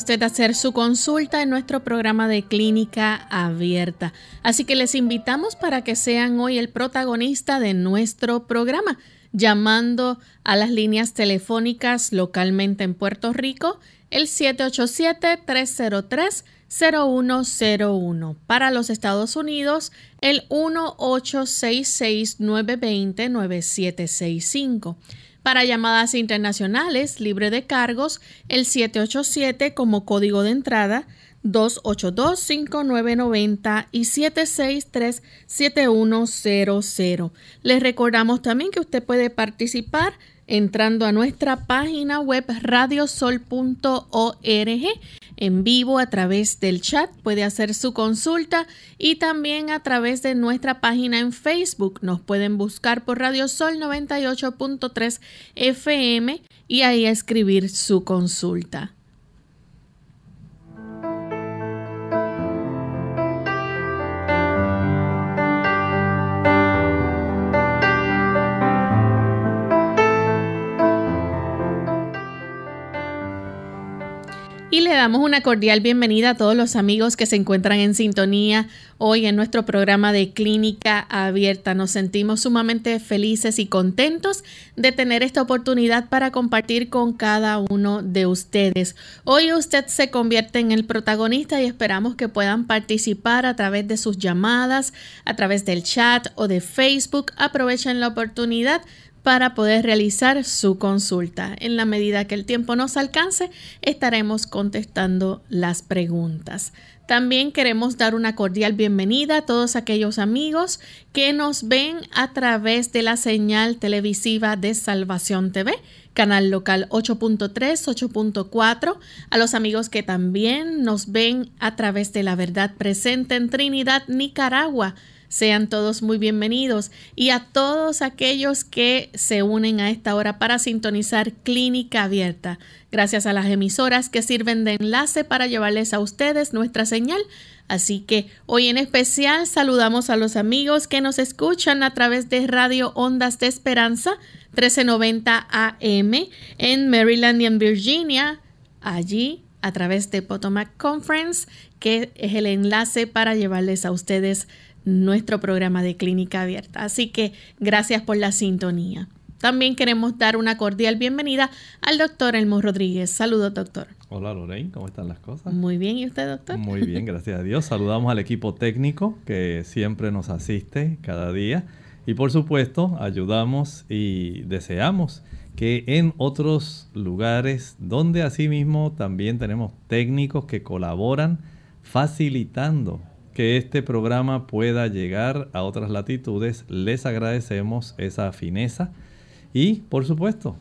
Usted hacer su consulta en nuestro programa de clínica abierta. Así que les invitamos para que sean hoy el protagonista de nuestro programa, llamando a las líneas telefónicas localmente en Puerto Rico, el 787-303-0101. Para los Estados Unidos, el 1866-920-9765. Para llamadas internacionales libre de cargos, el 787 como código de entrada, 282-5990 y 763-7100. Les recordamos también que usted puede participar entrando a nuestra página web radiosol.org en vivo a través del chat, puede hacer su consulta y también a través de nuestra página en Facebook. Nos pueden buscar por Radio Sol 98.3 FM y ahí escribir su consulta. Y le damos una cordial bienvenida a todos los amigos que se encuentran en sintonía hoy en nuestro programa de Clínica Abierta. Nos sentimos sumamente felices y contentos de tener esta oportunidad para compartir con cada uno de ustedes. Hoy usted se convierte en el protagonista y esperamos que puedan participar a través de sus llamadas, a través del chat o de Facebook. Aprovechen la oportunidad para poder realizar su consulta. En la medida que el tiempo nos alcance, estaremos contestando las preguntas. También queremos dar una cordial bienvenida a todos aquellos amigos que nos ven a través de la señal televisiva de Salvación TV, canal local 8.3, 8.4, a los amigos que también nos ven a través de la verdad presente en Trinidad, Nicaragua sean todos muy bienvenidos y a todos aquellos que se unen a esta hora para sintonizar Clínica Abierta. Gracias a las emisoras que sirven de enlace para llevarles a ustedes nuestra señal. Así que hoy en especial saludamos a los amigos que nos escuchan a través de Radio Ondas de Esperanza 1390 AM en Maryland y en Virginia. Allí a través de Potomac Conference, que es el enlace para llevarles a ustedes nuestro programa de clínica abierta. Así que gracias por la sintonía. También queremos dar una cordial bienvenida al doctor Elmo Rodríguez. Saludos, doctor. Hola, Lorraine, ¿cómo están las cosas? Muy bien, ¿y usted, doctor? Muy bien, gracias a Dios. Saludamos al equipo técnico que siempre nos asiste cada día. Y por supuesto, ayudamos y deseamos que en otros lugares donde asimismo también tenemos técnicos que colaboran facilitando que este programa pueda llegar a otras latitudes. Les agradecemos esa fineza. Y, por supuesto,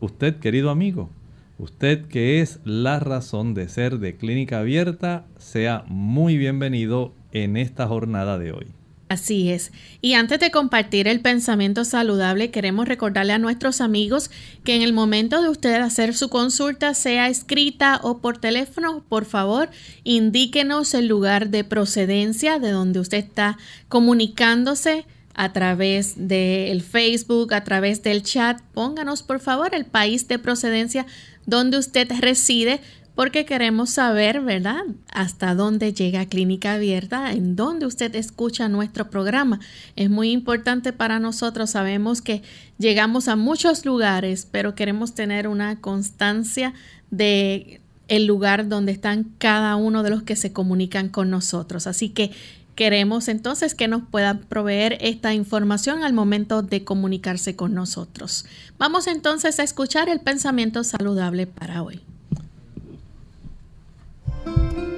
usted, querido amigo, usted que es la razón de ser de Clínica Abierta, sea muy bienvenido en esta jornada de hoy. Así es. Y antes de compartir el pensamiento saludable, queremos recordarle a nuestros amigos que en el momento de usted hacer su consulta, sea escrita o por teléfono, por favor, indíquenos el lugar de procedencia de donde usted está comunicándose a través del Facebook, a través del chat. Pónganos, por favor, el país de procedencia donde usted reside porque queremos saber, ¿verdad?, hasta dónde llega Clínica Abierta, en dónde usted escucha nuestro programa. Es muy importante para nosotros, sabemos que llegamos a muchos lugares, pero queremos tener una constancia de el lugar donde están cada uno de los que se comunican con nosotros. Así que queremos entonces que nos puedan proveer esta información al momento de comunicarse con nosotros. Vamos entonces a escuchar el pensamiento saludable para hoy.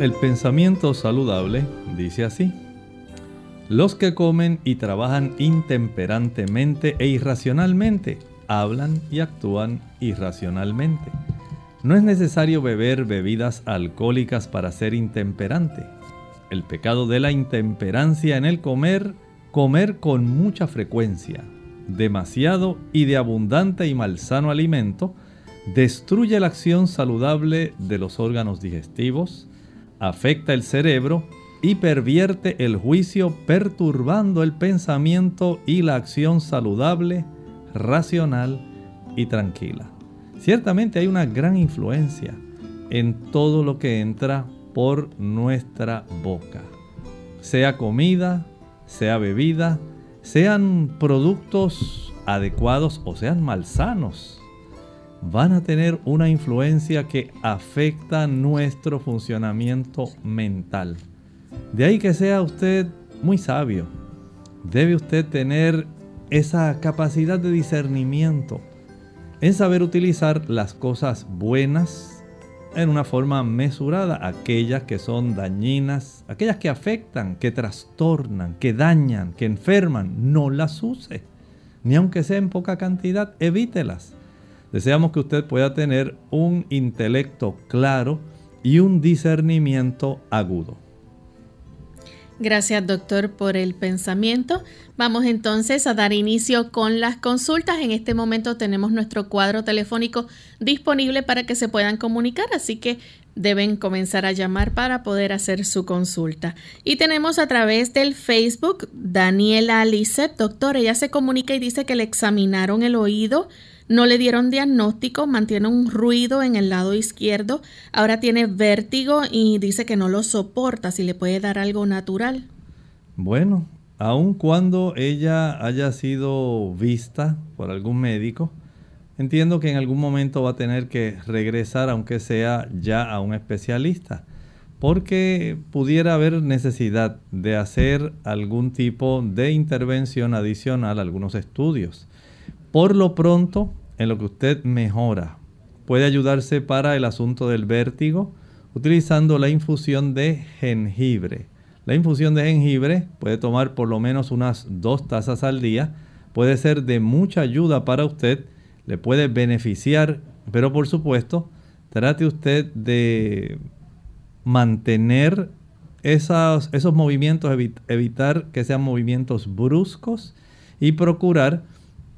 El pensamiento saludable dice así. Los que comen y trabajan intemperantemente e irracionalmente hablan y actúan irracionalmente. No es necesario beber bebidas alcohólicas para ser intemperante. El pecado de la intemperancia en el comer, comer con mucha frecuencia, demasiado y de abundante y malsano alimento, destruye la acción saludable de los órganos digestivos, afecta el cerebro y pervierte el juicio perturbando el pensamiento y la acción saludable, racional y tranquila. Ciertamente hay una gran influencia en todo lo que entra por nuestra boca. Sea comida, sea bebida, sean productos adecuados o sean malsanos van a tener una influencia que afecta nuestro funcionamiento mental. De ahí que sea usted muy sabio. Debe usted tener esa capacidad de discernimiento en saber utilizar las cosas buenas en una forma mesurada, aquellas que son dañinas, aquellas que afectan, que trastornan, que dañan, que enferman, no las use. Ni aunque sea en poca cantidad, evítelas Deseamos que usted pueda tener un intelecto claro y un discernimiento agudo. Gracias doctor por el pensamiento. Vamos entonces a dar inicio con las consultas. En este momento tenemos nuestro cuadro telefónico disponible para que se puedan comunicar, así que deben comenzar a llamar para poder hacer su consulta. Y tenemos a través del Facebook Daniela Lisset, doctor, ella se comunica y dice que le examinaron el oído no le dieron diagnóstico, mantiene un ruido en el lado izquierdo, ahora tiene vértigo y dice que no lo soporta, si le puede dar algo natural. Bueno, aun cuando ella haya sido vista por algún médico, entiendo que en algún momento va a tener que regresar, aunque sea ya a un especialista, porque pudiera haber necesidad de hacer algún tipo de intervención adicional, algunos estudios. Por lo pronto, en lo que usted mejora. Puede ayudarse para el asunto del vértigo utilizando la infusión de jengibre. La infusión de jengibre puede tomar por lo menos unas dos tazas al día. Puede ser de mucha ayuda para usted, le puede beneficiar, pero por supuesto, trate usted de mantener esos, movimientos, evitar que sean movimientos bruscos y procurar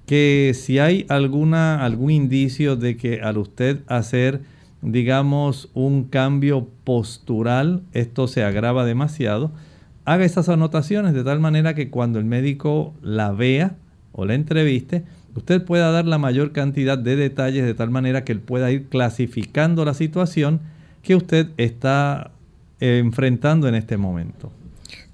que si hay alguna, algún indicio de que al usted hacer, digamos, un cambio postural, esto se agrava demasiado, haga esas anotaciones de tal manera que cuando el médico la vea o la entreviste, usted pueda dar la mayor cantidad de detalles de tal manera que él pueda ir clasificando la situación que usted está enfrentando en este momento.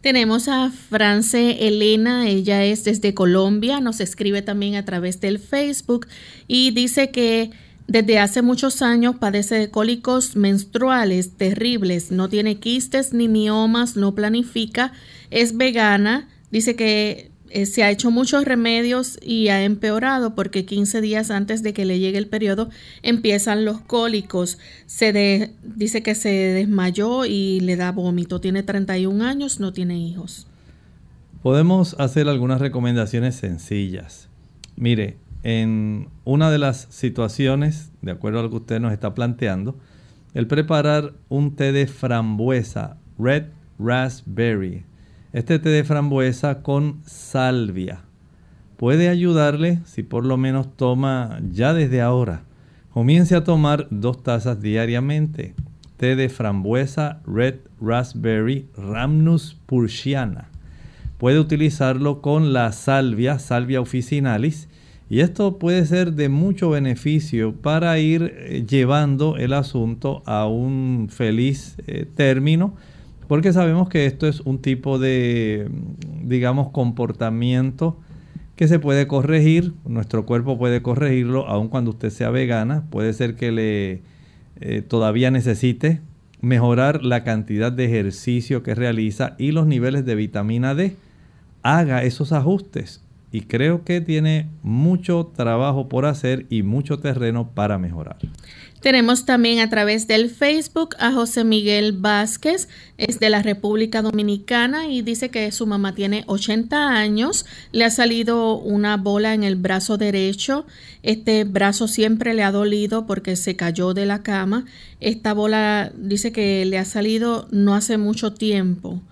Tenemos a France Elena, ella es desde Colombia, nos escribe también a través del Facebook y dice que desde hace muchos años padece de cólicos menstruales terribles, no tiene quistes ni miomas, no planifica, es vegana, dice que eh, se ha hecho muchos remedios y ha empeorado porque 15 días antes de que le llegue el periodo empiezan los cólicos. Se dice que se desmayó y le da vómito. Tiene 31 años, no tiene hijos. Podemos hacer algunas recomendaciones sencillas. Mire, en una de las situaciones, de acuerdo a lo que usted nos está planteando, el preparar un té de frambuesa, red raspberry, este té de frambuesa con salvia puede ayudarle si por lo menos toma ya desde ahora. Comience a tomar dos tazas diariamente. Té de frambuesa Red Raspberry Ramnus pursiana. Puede utilizarlo con la salvia, salvia officinalis, Y esto puede ser de mucho beneficio para ir eh, llevando el asunto a un feliz eh, término, porque sabemos que esto es un tipo de, digamos, comportamiento que se puede corregir, nuestro cuerpo puede corregirlo, aun cuando usted sea vegana, puede ser que le eh, todavía necesite mejorar la cantidad de ejercicio que realiza y los niveles de vitamina D. Haga esos ajustes y creo que tiene mucho trabajo por hacer y mucho terreno para mejorar. Tenemos también a través del Facebook a José Miguel Vázquez, es de la República Dominicana y dice que su mamá tiene 80 años, le ha salido una bola en el brazo derecho, este brazo siempre le ha dolido porque se cayó de la cama, esta bola dice que le ha salido no hace mucho tiempo,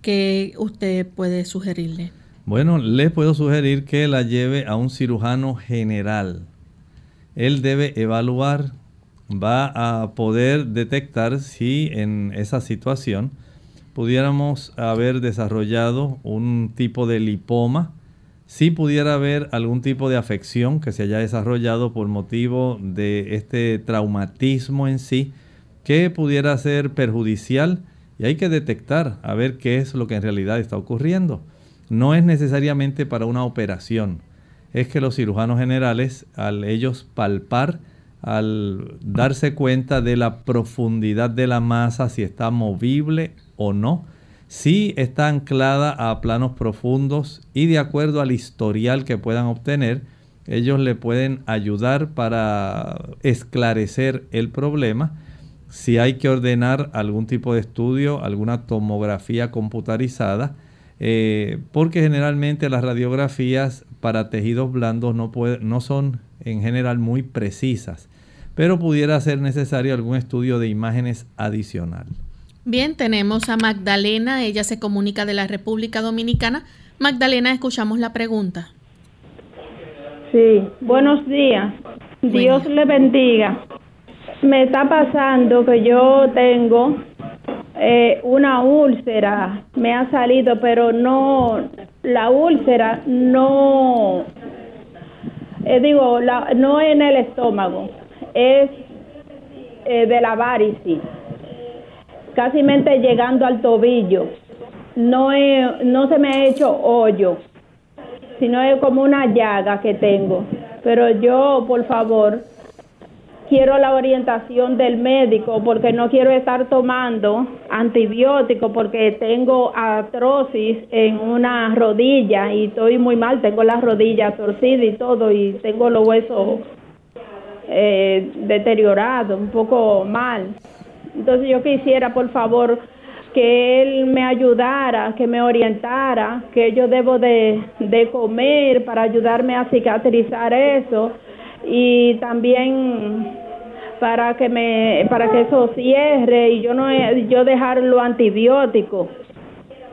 que usted puede sugerirle. Bueno, le puedo sugerir que la lleve a un cirujano general. Él debe evaluar va a poder detectar si en esa situación pudiéramos haber desarrollado un tipo de lipoma, si pudiera haber algún tipo de afección que se haya desarrollado por motivo de este traumatismo en sí, que pudiera ser perjudicial y hay que detectar a ver qué es lo que en realidad está ocurriendo. No es necesariamente para una operación, es que los cirujanos generales, al ellos palpar, al darse cuenta de la profundidad de la masa, si está movible o no, si está anclada a planos profundos y de acuerdo al historial que puedan obtener, ellos le pueden ayudar para esclarecer el problema. Si hay que ordenar algún tipo de estudio, alguna tomografía computarizada, eh, porque generalmente las radiografías para tejidos blandos no, no son en general muy precisas, pero pudiera ser necesario algún estudio de imágenes adicional. Bien, tenemos a Magdalena, ella se comunica de la República Dominicana. Magdalena, escuchamos la pregunta. Sí, buenos días. Dios le bendiga. Me está pasando que yo tengo eh, una úlcera, me ha salido, pero no, la úlcera no eh, digo, la, no en el estómago, es eh, de la varicis, casi llegando al tobillo. No, no se me ha hecho hoyo, sino es como una llaga que tengo. Pero yo, por favor, quiero la orientación del médico porque no quiero estar tomando antibióticos porque tengo artrosis en una rodilla y estoy muy mal, tengo la rodilla torcida y todo y tengo los huesos eh, deteriorados, un poco mal. Entonces yo quisiera, por favor, que él me ayudara, que me orientara, que yo debo de, de comer para ayudarme a cicatrizar eso y también para que me para que eso cierre y yo no yo dejar lo antibiótico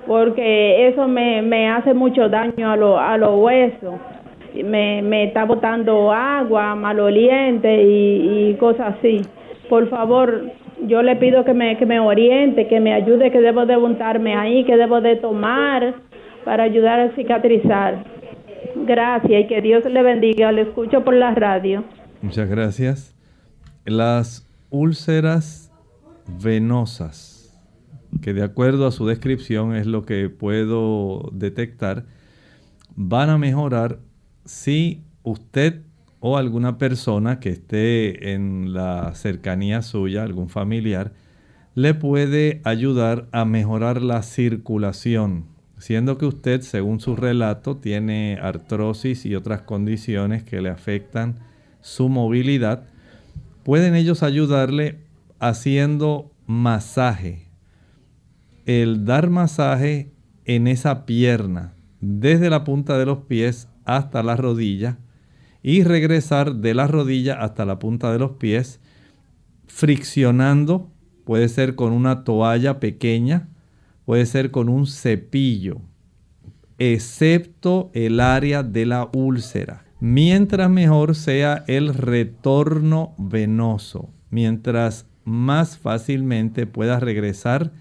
porque eso me, me hace mucho daño a los a los huesos me, me está botando agua maloliente y, y cosas así. Por favor yo le pido que me que me oriente que me ayude que debo de untarme ahí que debo de tomar para ayudar a cicatrizar gracias y que Dios le bendiga. Le escucho por la radio. Muchas gracias. Las úlceras venosas, que de acuerdo a su descripción es lo que puedo detectar, van a mejorar si usted o alguna persona que esté en la cercanía suya, algún familiar, le puede ayudar a mejorar la circulación, siendo que usted, según su relato, tiene artrosis y otras condiciones que le afectan su movilidad pueden ellos ayudarle haciendo masaje. El dar masaje en esa pierna, desde la punta de los pies hasta la rodilla, y regresar de la rodilla hasta la punta de los pies, friccionando, puede ser con una toalla pequeña, puede ser con un cepillo, excepto el área de la úlcera mientras mejor sea el retorno venoso, mientras más fácilmente pueda regresar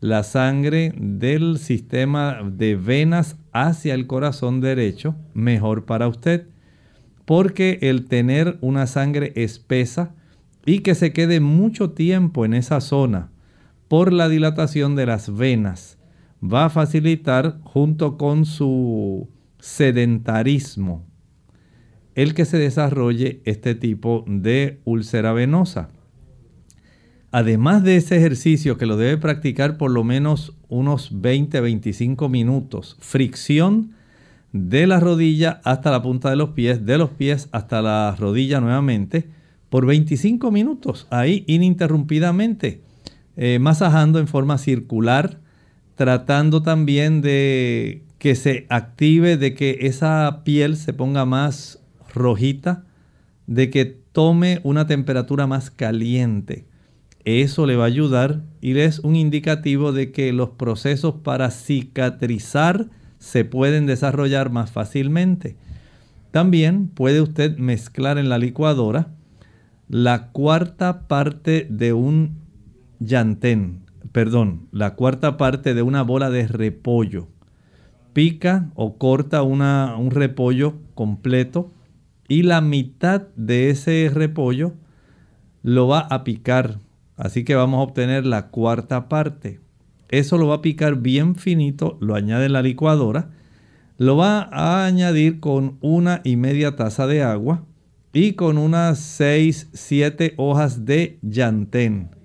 la sangre del sistema de venas hacia el corazón derecho, mejor para usted. porque el tener una sangre espesa y que se quede mucho tiempo en esa zona por la dilatación de las venas va a facilitar junto con su sedentarismo el que se desarrolle este tipo de úlcera venosa. Además de ese ejercicio que lo debe practicar por lo menos unos 20-25 minutos, fricción de la rodilla hasta la punta de los pies, de los pies hasta la rodilla nuevamente, por 25 minutos, ahí ininterrumpidamente, eh, masajando en forma circular, tratando también de que se active, de que esa piel se ponga más rojita, de que tome una temperatura más caliente. Eso le va a ayudar y es un indicativo de que los procesos para cicatrizar se pueden desarrollar más fácilmente. También puede usted mezclar en la licuadora la cuarta parte de un llantén, perdón, la cuarta parte de una bola de repollo. Pica o corta una, un repollo completo y la mitad de ese repollo lo va a picar. Así que vamos a obtener la cuarta parte. Eso lo va a picar bien finito, lo añade en la licuadora. Lo va a añadir con una y media taza de agua y con unas 6, 7 hojas de llantén.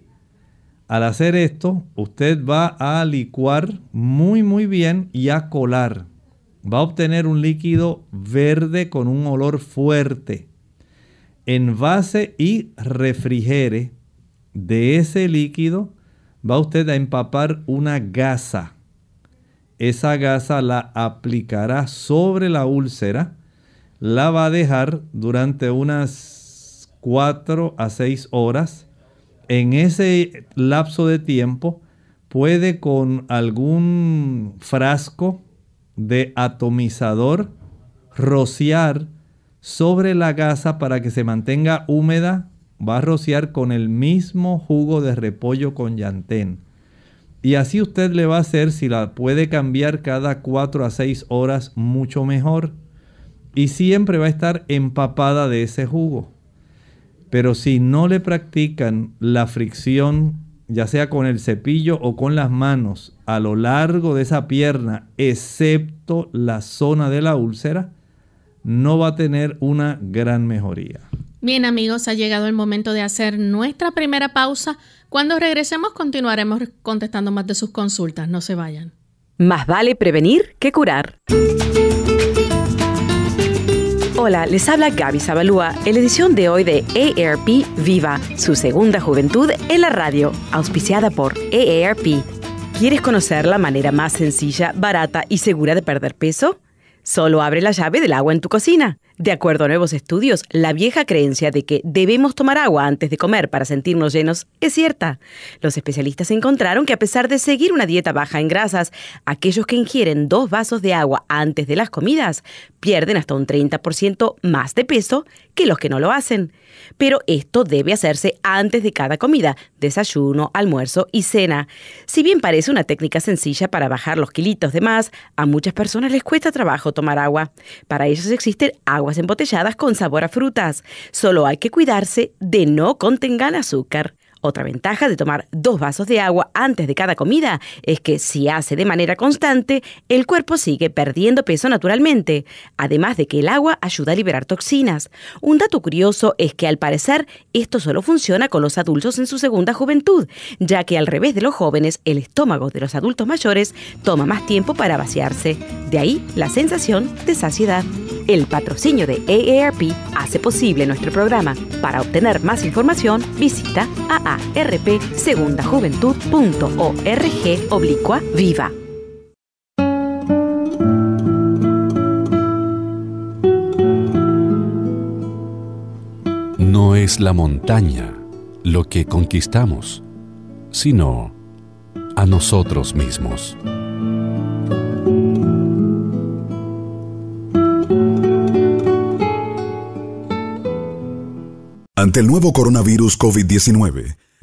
Al hacer esto, usted va a licuar muy muy bien y a colar va a obtener un líquido verde con un olor fuerte. Envase y refrigere de ese líquido va usted a empapar una gasa. Esa gasa la aplicará sobre la úlcera, la va a dejar durante unas 4 a 6 horas. En ese lapso de tiempo puede con algún frasco de atomizador rociar sobre la gasa para que se mantenga húmeda. Va a rociar con el mismo jugo de repollo con llantén. Y así usted le va a hacer, si la puede cambiar cada 4 a 6 horas, mucho mejor. Y siempre va a estar empapada de ese jugo. Pero si no le practican la fricción ya sea con el cepillo o con las manos, a lo largo de esa pierna, excepto la zona de la úlcera, no va a tener una gran mejoría. Bien amigos, ha llegado el momento de hacer nuestra primera pausa. Cuando regresemos continuaremos contestando más de sus consultas. No se vayan. Más vale prevenir que curar. Hola, les habla Gaby Zabalúa en la edición de hoy de AARP Viva, su segunda juventud en la radio, auspiciada por AARP. ¿Quieres conocer la manera más sencilla, barata y segura de perder peso? Solo abre la llave del agua en tu cocina. De acuerdo a nuevos estudios, la vieja creencia de que debemos tomar agua antes de comer para sentirnos llenos es cierta. Los especialistas encontraron que a pesar de seguir una dieta baja en grasas, aquellos que ingieren dos vasos de agua antes de las comidas pierden hasta un 30% más de peso que los que no lo hacen. Pero esto debe hacerse antes de cada comida, desayuno, almuerzo y cena. Si bien parece una técnica sencilla para bajar los kilitos de más, a muchas personas les cuesta trabajo tomar agua. Para ellos existen aguas embotelladas con sabor a frutas. Solo hay que cuidarse de no contengan azúcar. Otra ventaja de tomar dos vasos de agua antes de cada comida es que si hace de manera constante, el cuerpo sigue perdiendo peso naturalmente, además de que el agua ayuda a liberar toxinas. Un dato curioso es que al parecer esto solo funciona con los adultos en su segunda juventud, ya que al revés de los jóvenes, el estómago de los adultos mayores toma más tiempo para vaciarse. De ahí la sensación de saciedad. El patrocinio de AARP hace posible nuestro programa. Para obtener más información, visita aarpsegundajuventud.org oblicua viva. No es la montaña lo que conquistamos, sino a nosotros mismos. Ante el nuevo coronavirus COVID-19,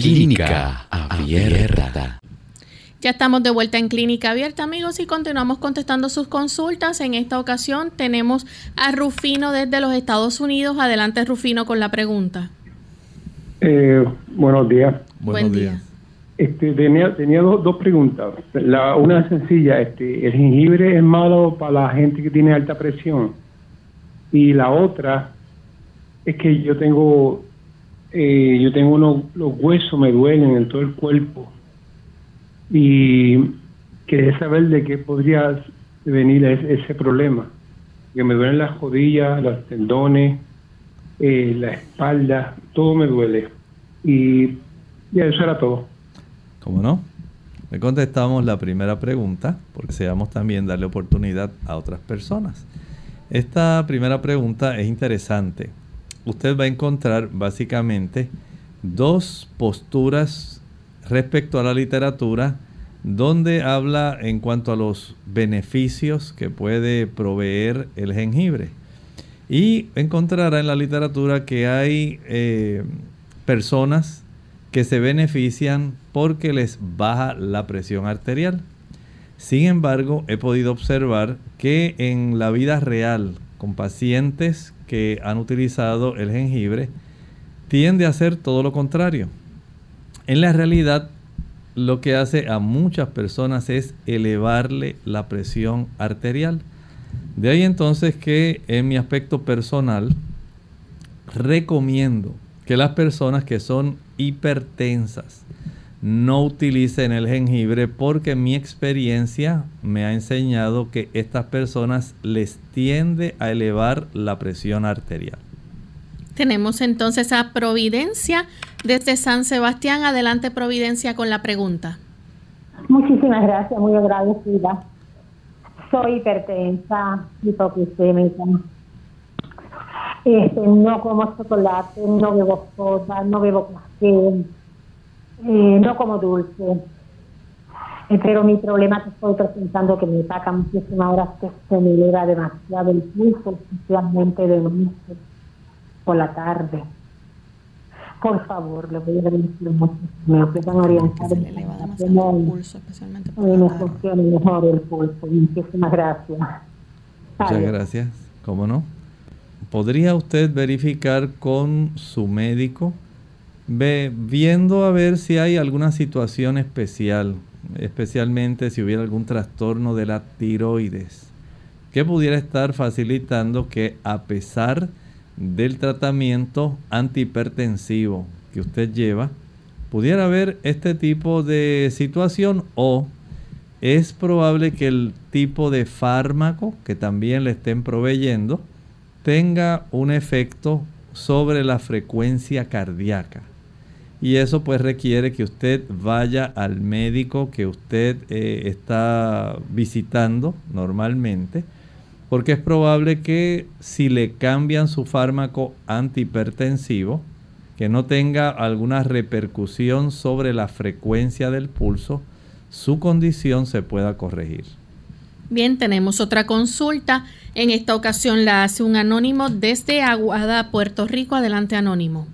Clínica Abierta. Ya estamos de vuelta en Clínica Abierta, amigos, y continuamos contestando sus consultas. En esta ocasión tenemos a Rufino desde los Estados Unidos. Adelante, Rufino, con la pregunta. Eh, buenos días. Buen día. Este, tenía tenía dos, dos preguntas. La, una es sencilla. Este, ¿El jengibre es malo para la gente que tiene alta presión? Y la otra es que yo tengo eh, yo tengo unos los huesos me duelen en todo el cuerpo y quería saber de qué podría venir ese, ese problema. Que me duelen las rodillas, los tendones, eh, la espalda, todo me duele. Y ya eso era todo. ¿Cómo no? Le contestamos la primera pregunta, porque deseamos también darle oportunidad a otras personas. Esta primera pregunta es interesante. Usted va a encontrar básicamente dos posturas respecto a la literatura donde habla en cuanto a los beneficios que puede proveer el jengibre. Y encontrará en la literatura que hay eh, personas que se benefician porque les baja la presión arterial. Sin embargo, he podido observar que en la vida real, con pacientes que han utilizado el jengibre, tiende a hacer todo lo contrario. En la realidad, lo que hace a muchas personas es elevarle la presión arterial. De ahí entonces que en mi aspecto personal recomiendo que las personas que son hipertensas no utilicen el jengibre porque mi experiencia me ha enseñado que estas personas les tiende a elevar la presión arterial. Tenemos entonces a Providencia desde San Sebastián. Adelante Providencia con la pregunta. Muchísimas gracias, muy agradecida. Soy hipertensa, hipoglucémica. Este, no como chocolate, no bebo soda, no bebo café, eh, no como dulce. Eh, pero mi problema es que estoy presentando que me saca muchísimas horas que se me eleva demasiado el pulso, especialmente de noche por la tarde. Por favor, le voy a agradecer mucho. Me puedan orientar Se le eleva demasiado el pulso, especialmente por eh, la me tarde. mejor el pulso. Muchísimas gracias. Muchas Adiós. gracias. ¿Cómo no? ¿Podría usted verificar con su médico, ve- viendo a ver si hay alguna situación especial, especialmente si hubiera algún trastorno de la tiroides, que pudiera estar facilitando que a pesar del tratamiento antihipertensivo que usted lleva, pudiera haber este tipo de situación o es probable que el tipo de fármaco que también le estén proveyendo tenga un efecto sobre la frecuencia cardíaca. Y eso pues requiere que usted vaya al médico que usted eh, está visitando normalmente, porque es probable que si le cambian su fármaco antihipertensivo, que no tenga alguna repercusión sobre la frecuencia del pulso, su condición se pueda corregir. Bien, tenemos otra consulta. En esta ocasión la hace un anónimo desde Aguada, Puerto Rico. Adelante, anónimo.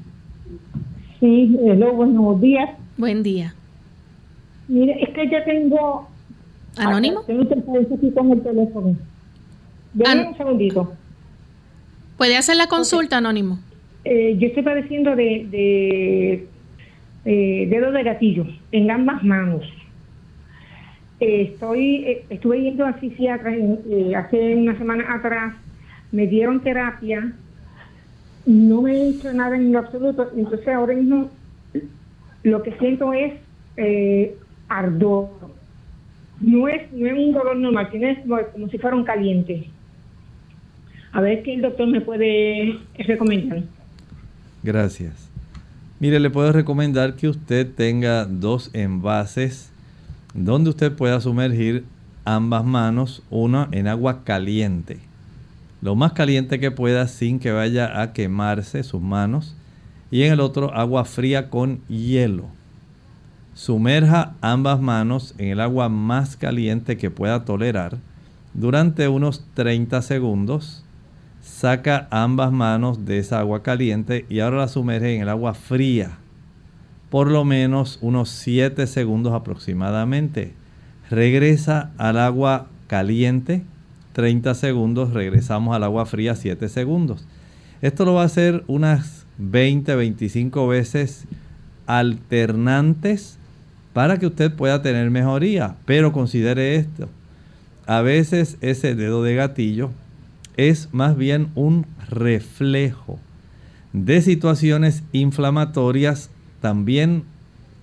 Sí, hello, buenos días. Buen día. Mire, es que yo tengo... ¿Anónimo? Tengo interferencia aquí con el teléfono. Déjame An- un segundito. ¿Puede hacer la consulta, anónimo? Eh, yo estoy padeciendo de, de eh, dedo de gatillo en ambas manos. Eh, estoy, eh, estuve yendo a psiquiatra eh, hace una semana atrás, me dieron terapia, no me he hecho nada en lo absoluto, entonces ahora mismo lo que siento es eh, ardor. No es, no es un dolor normal, como, como si fuera un caliente. A ver qué el doctor me puede recomendar. Gracias. Mire, le puedo recomendar que usted tenga dos envases donde usted pueda sumergir ambas manos, una en agua caliente, lo más caliente que pueda sin que vaya a quemarse sus manos, y en el otro agua fría con hielo. Sumerja ambas manos en el agua más caliente que pueda tolerar durante unos 30 segundos. Saca ambas manos de esa agua caliente y ahora la sumerge en el agua fría por lo menos unos 7 segundos aproximadamente. Regresa al agua caliente, 30 segundos, regresamos al agua fría 7 segundos. Esto lo va a hacer unas 20, 25 veces alternantes para que usted pueda tener mejoría. Pero considere esto, a veces ese dedo de gatillo es más bien un reflejo de situaciones inflamatorias también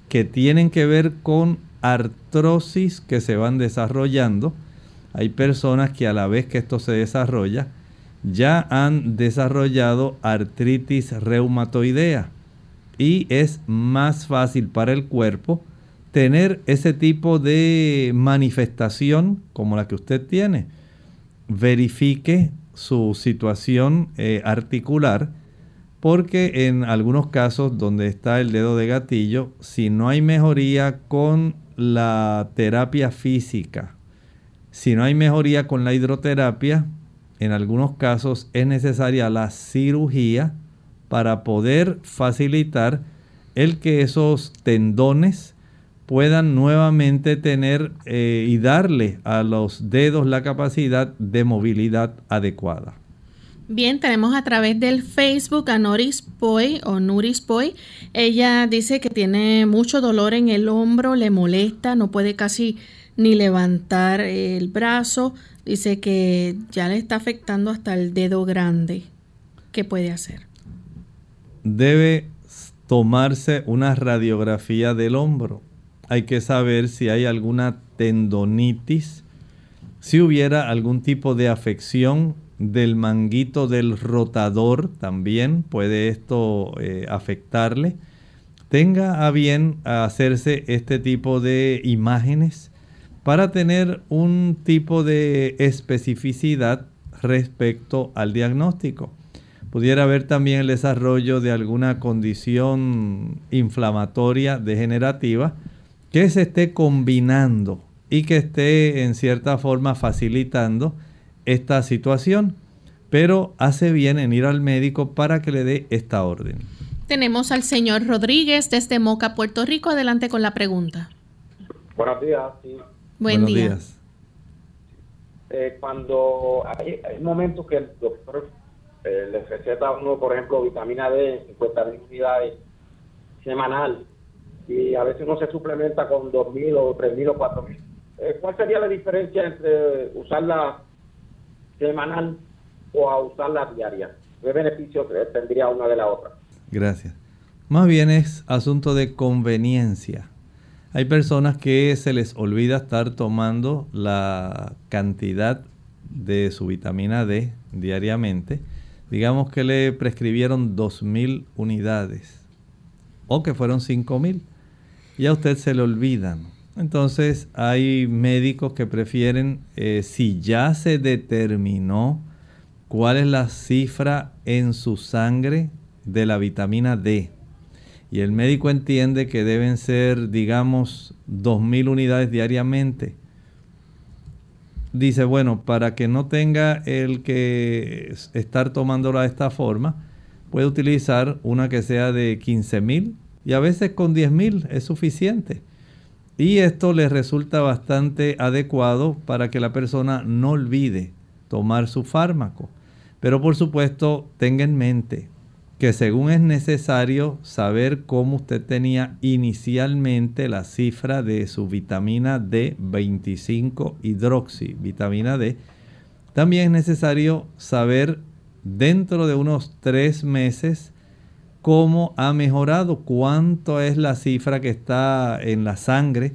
que tienen que ver con artrosis que se van desarrollando. Hay personas que a la vez que esto se desarrolla, ya han desarrollado artritis reumatoidea y es más fácil para el cuerpo tener ese tipo de manifestación como la que usted tiene. Verifique su situación eh, articular porque en algunos casos donde está el dedo de gatillo, si no hay mejoría con la terapia física, si no hay mejoría con la hidroterapia, en algunos casos es necesaria la cirugía para poder facilitar el que esos tendones puedan nuevamente tener eh, y darle a los dedos la capacidad de movilidad adecuada. Bien, tenemos a través del Facebook a Noris Poi o Nuris Poi. Ella dice que tiene mucho dolor en el hombro, le molesta, no puede casi ni levantar el brazo. Dice que ya le está afectando hasta el dedo grande. ¿Qué puede hacer? Debe tomarse una radiografía del hombro. Hay que saber si hay alguna tendonitis, si hubiera algún tipo de afección del manguito del rotador también puede esto eh, afectarle. Tenga a bien hacerse este tipo de imágenes para tener un tipo de especificidad respecto al diagnóstico. Pudiera haber también el desarrollo de alguna condición inflamatoria degenerativa que se esté combinando y que esté en cierta forma facilitando esta situación, pero hace bien en ir al médico para que le dé esta orden. Tenemos al señor Rodríguez desde Moca, Puerto Rico. Adelante con la pregunta. Buenos días. Sí. Buen Buenos día. días. Eh, cuando hay, hay momentos que el doctor eh, le receta a uno, por ejemplo, vitamina D, 50 mil unidades semanal, y a veces uno se suplementa con 2.000 o 3.000 o 4.000. Eh, ¿Cuál sería la diferencia entre usarla semanal o a usarla diaria? ¿Qué beneficios tendría una de la otra? Gracias. Más bien es asunto de conveniencia. Hay personas que se les olvida estar tomando la cantidad de su vitamina D diariamente. Digamos que le prescribieron 2.000 unidades o que fueron 5.000. Y a usted se le olvidan. Entonces hay médicos que prefieren, eh, si ya se determinó cuál es la cifra en su sangre de la vitamina D, y el médico entiende que deben ser, digamos, 2.000 unidades diariamente, dice, bueno, para que no tenga el que estar tomándola de esta forma, puede utilizar una que sea de 15.000 y a veces con 10.000 es suficiente. Y esto le resulta bastante adecuado para que la persona no olvide tomar su fármaco. Pero por supuesto, tenga en mente que según es necesario saber cómo usted tenía inicialmente la cifra de su vitamina D 25 hidroxi, vitamina D, también es necesario saber dentro de unos tres meses cómo ha mejorado, cuánto es la cifra que está en la sangre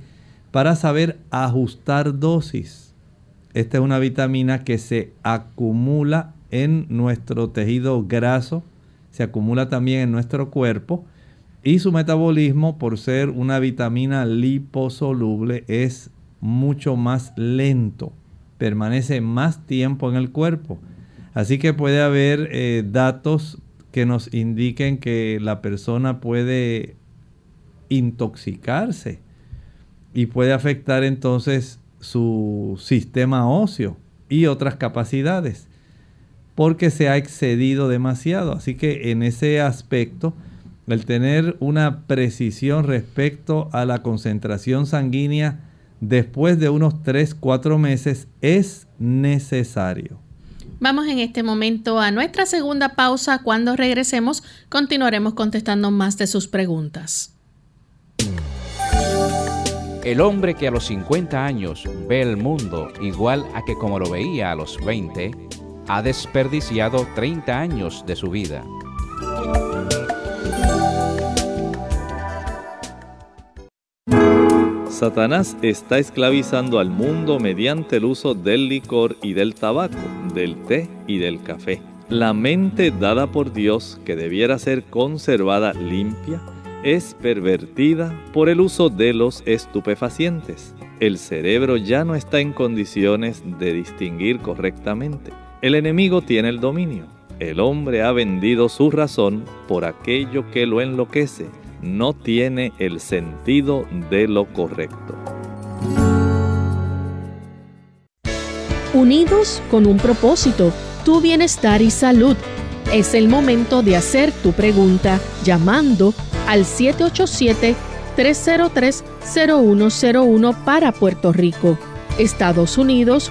para saber ajustar dosis. Esta es una vitamina que se acumula en nuestro tejido graso, se acumula también en nuestro cuerpo y su metabolismo, por ser una vitamina liposoluble, es mucho más lento, permanece más tiempo en el cuerpo. Así que puede haber eh, datos que nos indiquen que la persona puede intoxicarse y puede afectar entonces su sistema óseo y otras capacidades porque se ha excedido demasiado. Así que en ese aspecto, el tener una precisión respecto a la concentración sanguínea después de unos 3-4 meses es necesario. Vamos en este momento a nuestra segunda pausa. Cuando regresemos, continuaremos contestando más de sus preguntas. El hombre que a los 50 años ve el mundo igual a que como lo veía a los 20, ha desperdiciado 30 años de su vida. Satanás está esclavizando al mundo mediante el uso del licor y del tabaco, del té y del café. La mente dada por Dios, que debiera ser conservada limpia, es pervertida por el uso de los estupefacientes. El cerebro ya no está en condiciones de distinguir correctamente. El enemigo tiene el dominio. El hombre ha vendido su razón por aquello que lo enloquece. No tiene el sentido de lo correcto. Unidos con un propósito, tu bienestar y salud. Es el momento de hacer tu pregunta llamando al 787-303-0101 para Puerto Rico, Estados Unidos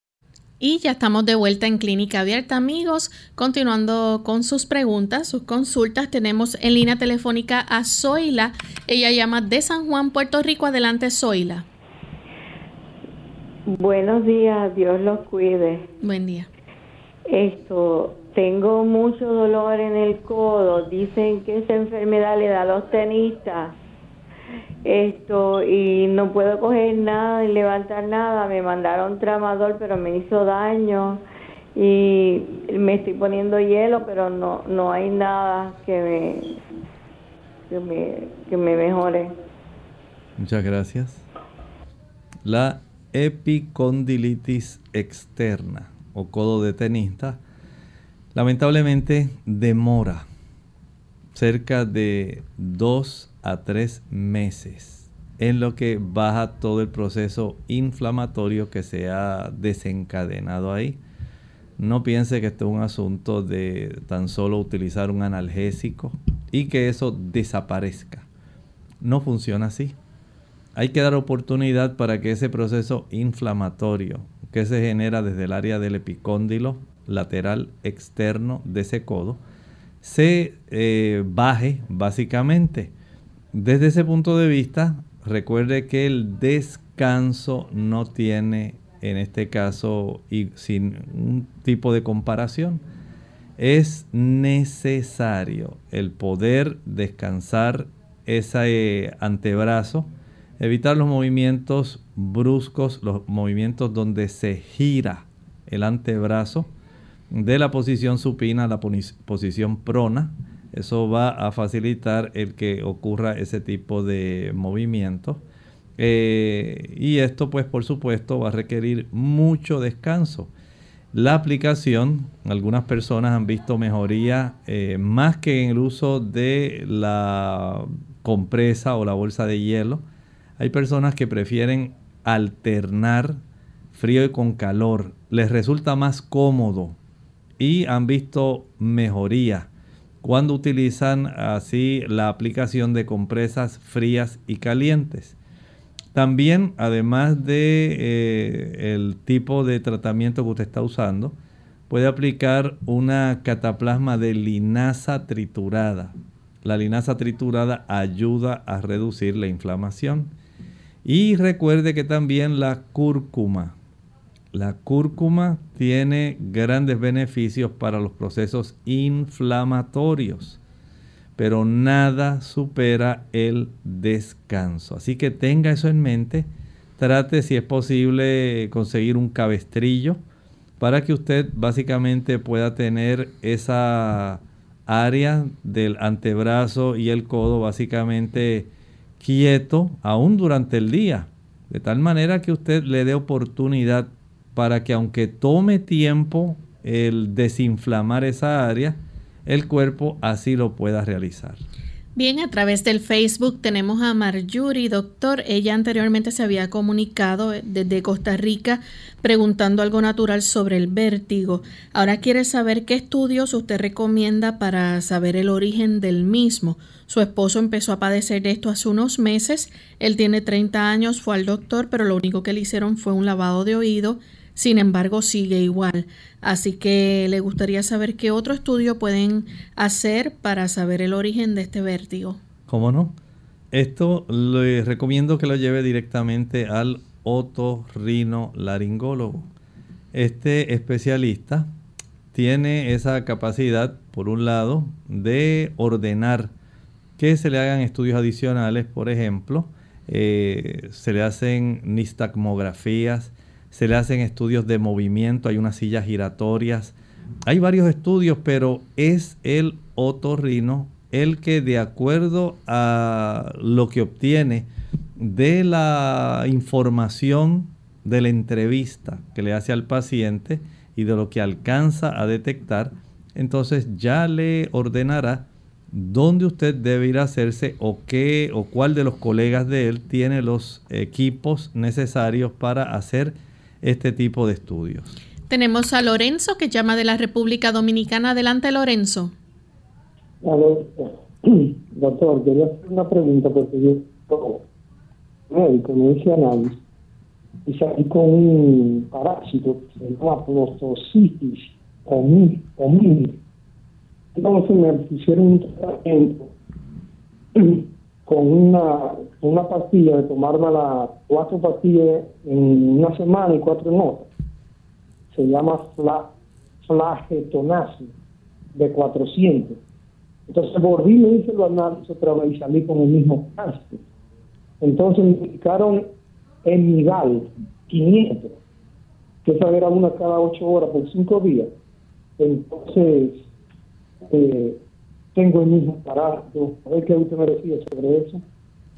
Y ya estamos de vuelta en Clínica Abierta, amigos. Continuando con sus preguntas, sus consultas, tenemos en línea telefónica a Zoila. Ella llama de San Juan, Puerto Rico. Adelante, Zoila. Buenos días, Dios los cuide. Buen día. Esto, tengo mucho dolor en el codo. Dicen que esa enfermedad le da a los tenistas esto y no puedo coger nada y levantar nada. Me mandaron tramador pero me hizo daño. Y me estoy poniendo hielo pero no no hay nada que me que me, que me mejore. Muchas gracias. La epicondilitis externa o codo de tenista lamentablemente demora cerca de dos a tres meses en lo que baja todo el proceso inflamatorio que se ha desencadenado ahí. No piense que esto es un asunto de tan solo utilizar un analgésico y que eso desaparezca. No funciona así. Hay que dar oportunidad para que ese proceso inflamatorio que se genera desde el área del epicóndilo lateral externo de ese codo se eh, baje básicamente. Desde ese punto de vista, recuerde que el descanso no tiene, en este caso, y sin un tipo de comparación, es necesario el poder descansar ese antebrazo, evitar los movimientos bruscos, los movimientos donde se gira el antebrazo de la posición supina a la posición prona eso va a facilitar el que ocurra ese tipo de movimiento. Eh, y esto pues por supuesto va a requerir mucho descanso. La aplicación, algunas personas han visto mejoría eh, más que en el uso de la compresa o la bolsa de hielo. Hay personas que prefieren alternar frío con calor. Les resulta más cómodo y han visto mejoría cuando utilizan así la aplicación de compresas frías y calientes. También, además de eh, el tipo de tratamiento que usted está usando, puede aplicar una cataplasma de linaza triturada. La linaza triturada ayuda a reducir la inflamación. Y recuerde que también la cúrcuma. La cúrcuma tiene grandes beneficios para los procesos inflamatorios pero nada supera el descanso. Así que tenga eso en mente. Trate si es posible conseguir un cabestrillo para que usted básicamente pueda tener esa área del antebrazo y el codo básicamente quieto aún durante el día. De tal manera que usted le dé oportunidad para que aunque tome tiempo el desinflamar esa área, el cuerpo así lo pueda realizar. Bien, a través del Facebook tenemos a Marjorie, doctor. Ella anteriormente se había comunicado desde Costa Rica preguntando algo natural sobre el vértigo. Ahora quiere saber qué estudios usted recomienda para saber el origen del mismo. Su esposo empezó a padecer esto hace unos meses. Él tiene 30 años, fue al doctor, pero lo único que le hicieron fue un lavado de oído sin embargo, sigue igual. Así que le gustaría saber qué otro estudio pueden hacer para saber el origen de este vértigo. ¿Cómo no? Esto le recomiendo que lo lleve directamente al otorrinolaringólogo. Este especialista tiene esa capacidad, por un lado, de ordenar que se le hagan estudios adicionales, por ejemplo, eh, se le hacen nistagmografías, se le hacen estudios de movimiento, hay unas sillas giratorias, hay varios estudios, pero es el otorrino el que de acuerdo a lo que obtiene de la información de la entrevista que le hace al paciente y de lo que alcanza a detectar, entonces ya le ordenará dónde usted debe ir a hacerse o qué o cuál de los colegas de él tiene los equipos necesarios para hacer este tipo de estudios. Tenemos a Lorenzo que llama de la República Dominicana. Adelante, Lorenzo. doctor, quería hacer una pregunta porque yo médico me hice análisis y salí con un parásito que se llama plostocitis mini. Entonces me pusieron un tratamiento con una, una pastilla, de tomarme las cuatro pastillas en una semana y cuatro en otra. Se llama fla, de 400. Entonces volví, me hice los análisis otra vez y salí con el mismo cáncer. Entonces me indicaron Emigal 500, que esa era una cada ocho horas por cinco días. Entonces, eh, tengo el mismo aparato. A ver qué usted me decía sobre eso.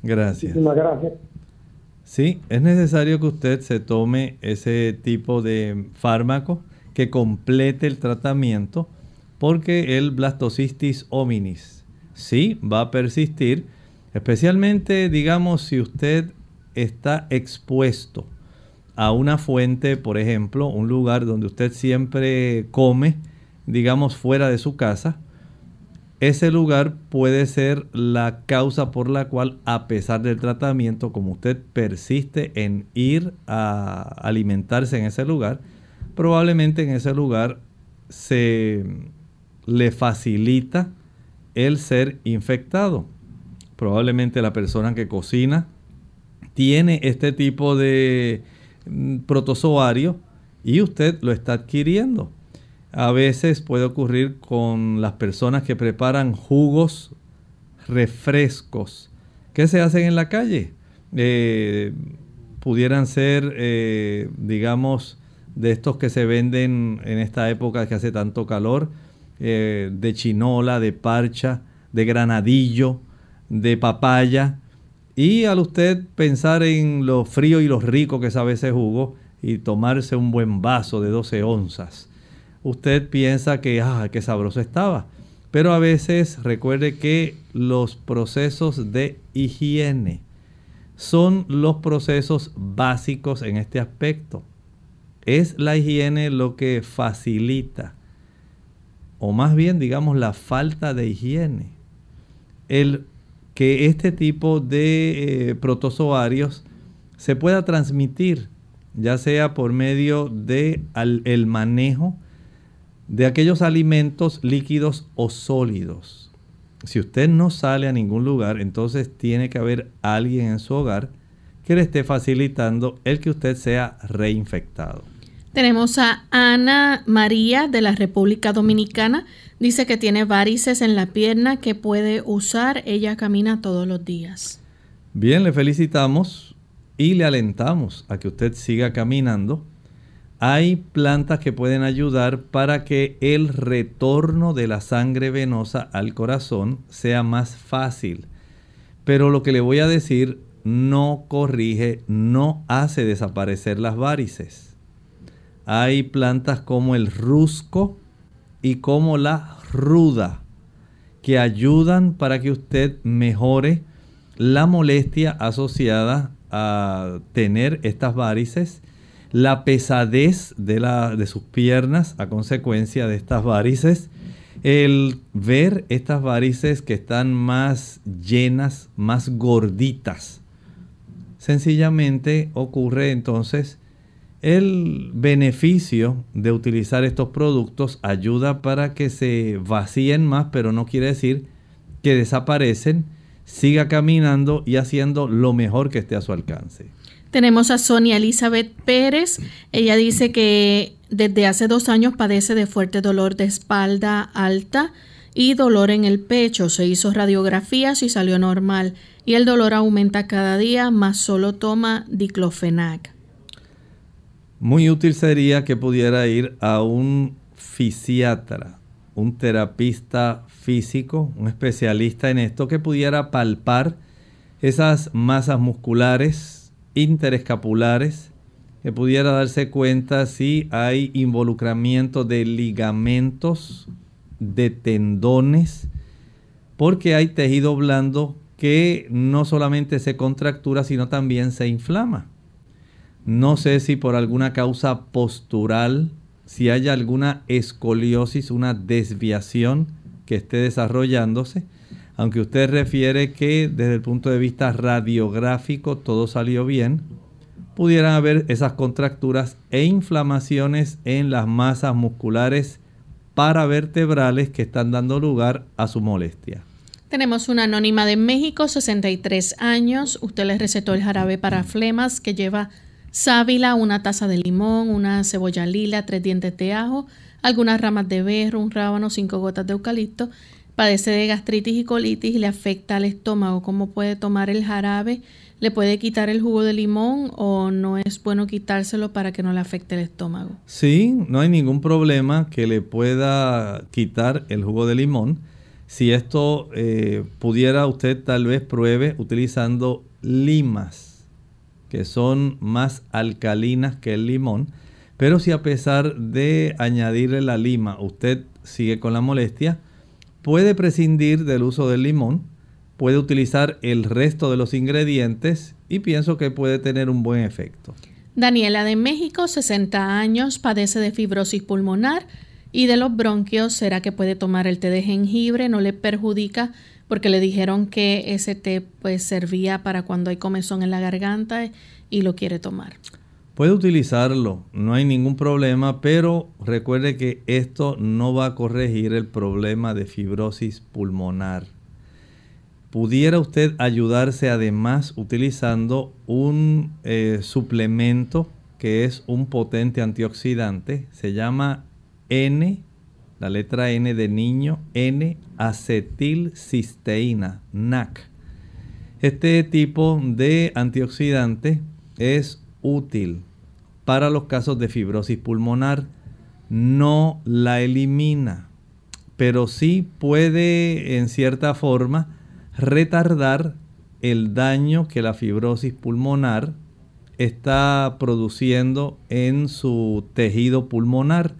Gracias. Muchísimas gracias. Sí, es necesario que usted se tome ese tipo de fármaco que complete el tratamiento porque el blastocystis hominis sí va a persistir, especialmente digamos si usted está expuesto a una fuente, por ejemplo, un lugar donde usted siempre come, digamos fuera de su casa, ese lugar puede ser la causa por la cual, a pesar del tratamiento, como usted persiste en ir a alimentarse en ese lugar, probablemente en ese lugar se le facilita el ser infectado. Probablemente la persona que cocina tiene este tipo de mm, protozoario y usted lo está adquiriendo. A veces puede ocurrir con las personas que preparan jugos, refrescos, que se hacen en la calle. Eh, pudieran ser, eh, digamos, de estos que se venden en esta época que hace tanto calor, eh, de chinola, de parcha, de granadillo, de papaya. Y al usted pensar en lo frío y lo rico que sabe ese jugo, y tomarse un buen vaso de 12 onzas, usted piensa que, ah, qué sabroso estaba. Pero a veces recuerde que los procesos de higiene son los procesos básicos en este aspecto. Es la higiene lo que facilita, o más bien digamos la falta de higiene, el que este tipo de eh, protozoarios se pueda transmitir, ya sea por medio de el manejo de aquellos alimentos líquidos o sólidos. Si usted no sale a ningún lugar, entonces tiene que haber alguien en su hogar que le esté facilitando el que usted sea reinfectado. Tenemos a Ana María de la República Dominicana. Dice que tiene varices en la pierna que puede usar. Ella camina todos los días. Bien, le felicitamos y le alentamos a que usted siga caminando hay plantas que pueden ayudar para que el retorno de la sangre venosa al corazón sea más fácil. Pero lo que le voy a decir no corrige, no hace desaparecer las varices. Hay plantas como el rusco y como la ruda que ayudan para que usted mejore la molestia asociada a tener estas varices la pesadez de, la, de sus piernas a consecuencia de estas varices, el ver estas varices que están más llenas, más gorditas. Sencillamente ocurre entonces el beneficio de utilizar estos productos ayuda para que se vacíen más, pero no quiere decir que desaparecen. Siga caminando y haciendo lo mejor que esté a su alcance. Tenemos a Sonia Elizabeth Pérez. Ella dice que desde hace dos años padece de fuerte dolor de espalda alta y dolor en el pecho. Se hizo radiografías y salió normal. Y el dolor aumenta cada día, más solo toma diclofenac. Muy útil sería que pudiera ir a un fisiatra, un terapista físico, un especialista en esto, que pudiera palpar esas masas musculares interescapulares, que pudiera darse cuenta si hay involucramiento de ligamentos, de tendones, porque hay tejido blando que no solamente se contractura, sino también se inflama. No sé si por alguna causa postural, si hay alguna escoliosis, una desviación que esté desarrollándose, aunque usted refiere que desde el punto de vista radiográfico todo salió bien, pudieran haber esas contracturas e inflamaciones en las masas musculares paravertebrales que están dando lugar a su molestia. Tenemos una anónima de México, 63 años. Usted le recetó el jarabe para flemas que lleva sábila, una taza de limón, una cebolla lila, tres dientes de ajo, algunas ramas de berro, un rábano, cinco gotas de eucalipto padece de gastritis y colitis y le afecta al estómago, ¿cómo puede tomar el jarabe? ¿Le puede quitar el jugo de limón o no es bueno quitárselo para que no le afecte el estómago? Sí, no hay ningún problema que le pueda quitar el jugo de limón. Si esto eh, pudiera usted tal vez pruebe utilizando limas, que son más alcalinas que el limón. Pero si a pesar de añadirle la lima usted sigue con la molestia, puede prescindir del uso del limón, puede utilizar el resto de los ingredientes y pienso que puede tener un buen efecto. Daniela de México, 60 años, padece de fibrosis pulmonar y de los bronquios. ¿Será que puede tomar el té de jengibre? ¿No le perjudica? Porque le dijeron que ese té pues servía para cuando hay comezón en la garganta y lo quiere tomar. Puede utilizarlo, no hay ningún problema, pero recuerde que esto no va a corregir el problema de fibrosis pulmonar. Pudiera usted ayudarse además utilizando un eh, suplemento que es un potente antioxidante, se llama N, la letra N de niño, N-acetilcisteína, NAC. Este tipo de antioxidante es útil para los casos de fibrosis pulmonar. No la elimina, pero sí puede en cierta forma retardar el daño que la fibrosis pulmonar está produciendo en su tejido pulmonar.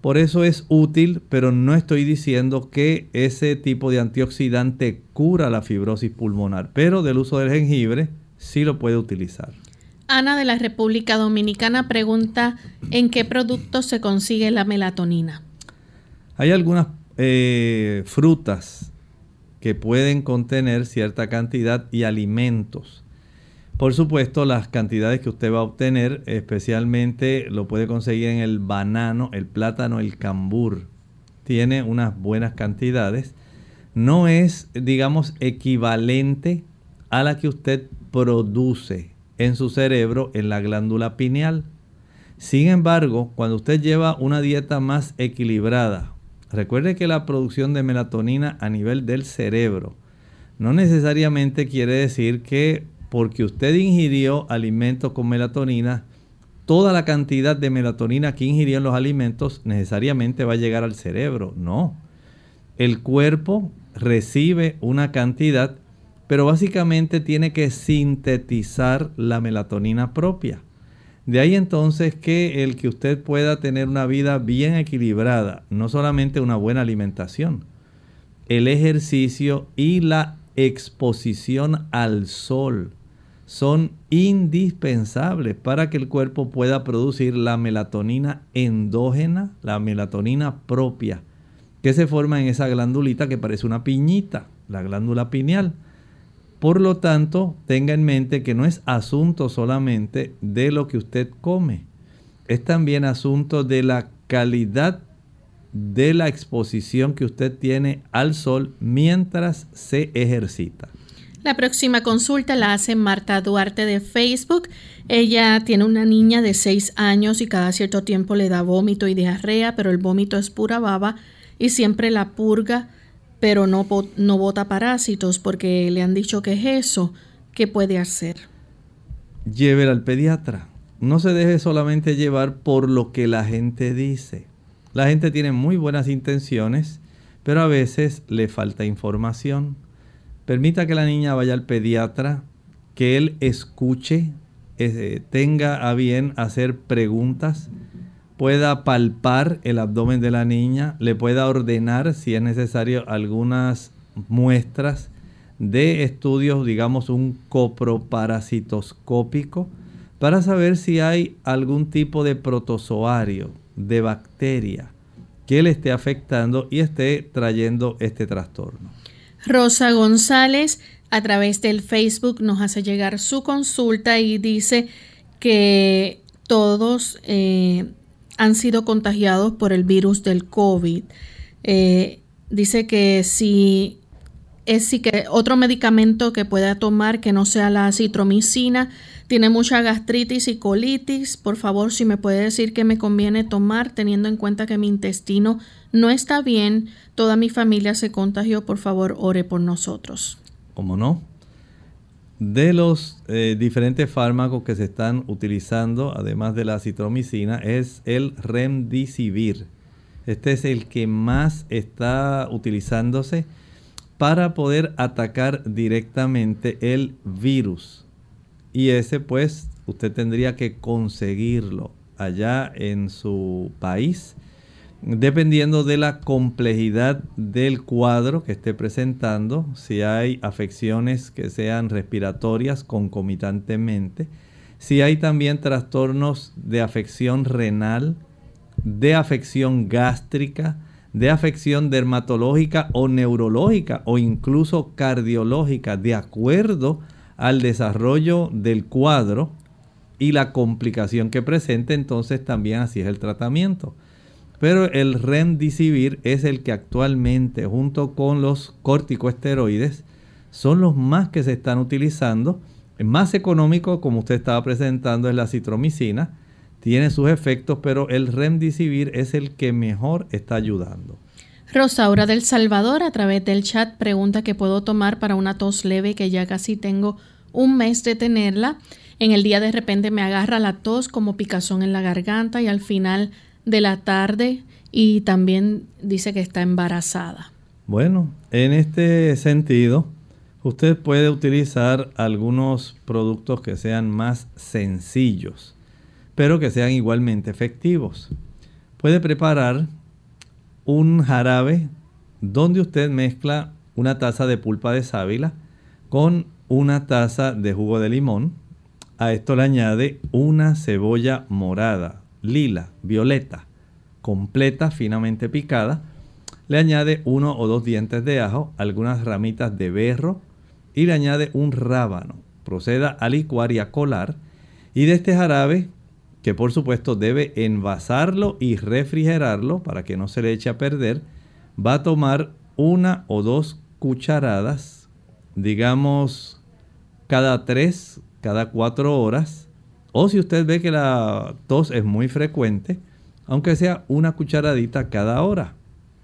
Por eso es útil, pero no estoy diciendo que ese tipo de antioxidante cura la fibrosis pulmonar, pero del uso del jengibre sí lo puede utilizar. Ana de la República Dominicana pregunta en qué productos se consigue la melatonina. Hay algunas eh, frutas que pueden contener cierta cantidad y alimentos. Por supuesto, las cantidades que usted va a obtener, especialmente lo puede conseguir en el banano, el plátano, el cambur. Tiene unas buenas cantidades. No es, digamos, equivalente a la que usted produce en su cerebro en la glándula pineal. Sin embargo, cuando usted lleva una dieta más equilibrada, recuerde que la producción de melatonina a nivel del cerebro no necesariamente quiere decir que porque usted ingirió alimentos con melatonina, toda la cantidad de melatonina que ingirió en los alimentos necesariamente va a llegar al cerebro. No. El cuerpo recibe una cantidad pero básicamente tiene que sintetizar la melatonina propia. De ahí entonces que el que usted pueda tener una vida bien equilibrada, no solamente una buena alimentación, el ejercicio y la exposición al sol son indispensables para que el cuerpo pueda producir la melatonina endógena, la melatonina propia, que se forma en esa glandulita que parece una piñita, la glándula pineal. Por lo tanto, tenga en mente que no es asunto solamente de lo que usted come, es también asunto de la calidad de la exposición que usted tiene al sol mientras se ejercita. La próxima consulta la hace Marta Duarte de Facebook. Ella tiene una niña de 6 años y cada cierto tiempo le da vómito y diarrea, pero el vómito es pura baba y siempre la purga pero no, no parásitos porque le han dicho que es eso. ¿Qué puede hacer? Llévela al pediatra. No se deje solamente llevar por lo que la gente dice. La gente tiene muy buenas intenciones, pero a veces le falta información. Permita que la niña vaya al pediatra, que él escuche, eh, tenga a bien hacer preguntas pueda palpar el abdomen de la niña, le pueda ordenar si es necesario algunas muestras de estudios, digamos un coproparasitoscópico, para saber si hay algún tipo de protozoario, de bacteria que le esté afectando y esté trayendo este trastorno. Rosa González a través del Facebook nos hace llegar su consulta y dice que todos eh, han sido contagiados por el virus del COVID. Eh, dice que si es si que otro medicamento que pueda tomar que no sea la citromicina, tiene mucha gastritis y colitis. Por favor, si me puede decir que me conviene tomar, teniendo en cuenta que mi intestino no está bien, toda mi familia se contagió, por favor, ore por nosotros. ¿Cómo no? De los eh, diferentes fármacos que se están utilizando, además de la citromicina, es el remdesivir. Este es el que más está utilizándose para poder atacar directamente el virus. Y ese pues usted tendría que conseguirlo allá en su país dependiendo de la complejidad del cuadro que esté presentando, si hay afecciones que sean respiratorias concomitantemente, si hay también trastornos de afección renal, de afección gástrica, de afección dermatológica o neurológica o incluso cardiológica, de acuerdo al desarrollo del cuadro y la complicación que presente, entonces también así es el tratamiento. Pero el remdesivir es el que actualmente, junto con los corticosteroides, son los más que se están utilizando. El más económico, como usted estaba presentando, es la citromicina. Tiene sus efectos, pero el remdesivir es el que mejor está ayudando. Rosaura del Salvador a través del chat pregunta qué puedo tomar para una tos leve que ya casi tengo un mes de tenerla. En el día de repente me agarra la tos como picazón en la garganta y al final de la tarde y también dice que está embarazada. Bueno, en este sentido, usted puede utilizar algunos productos que sean más sencillos, pero que sean igualmente efectivos. Puede preparar un jarabe donde usted mezcla una taza de pulpa de sábila con una taza de jugo de limón. A esto le añade una cebolla morada, lila, violeta, completa, finamente picada. Le añade uno o dos dientes de ajo, algunas ramitas de berro y le añade un rábano. Proceda a licuar y a colar. Y de este jarabe, que por supuesto debe envasarlo y refrigerarlo para que no se le eche a perder, va a tomar una o dos cucharadas, digamos cada tres, cada cuatro horas. O si usted ve que la tos es muy frecuente, aunque sea una cucharadita cada hora.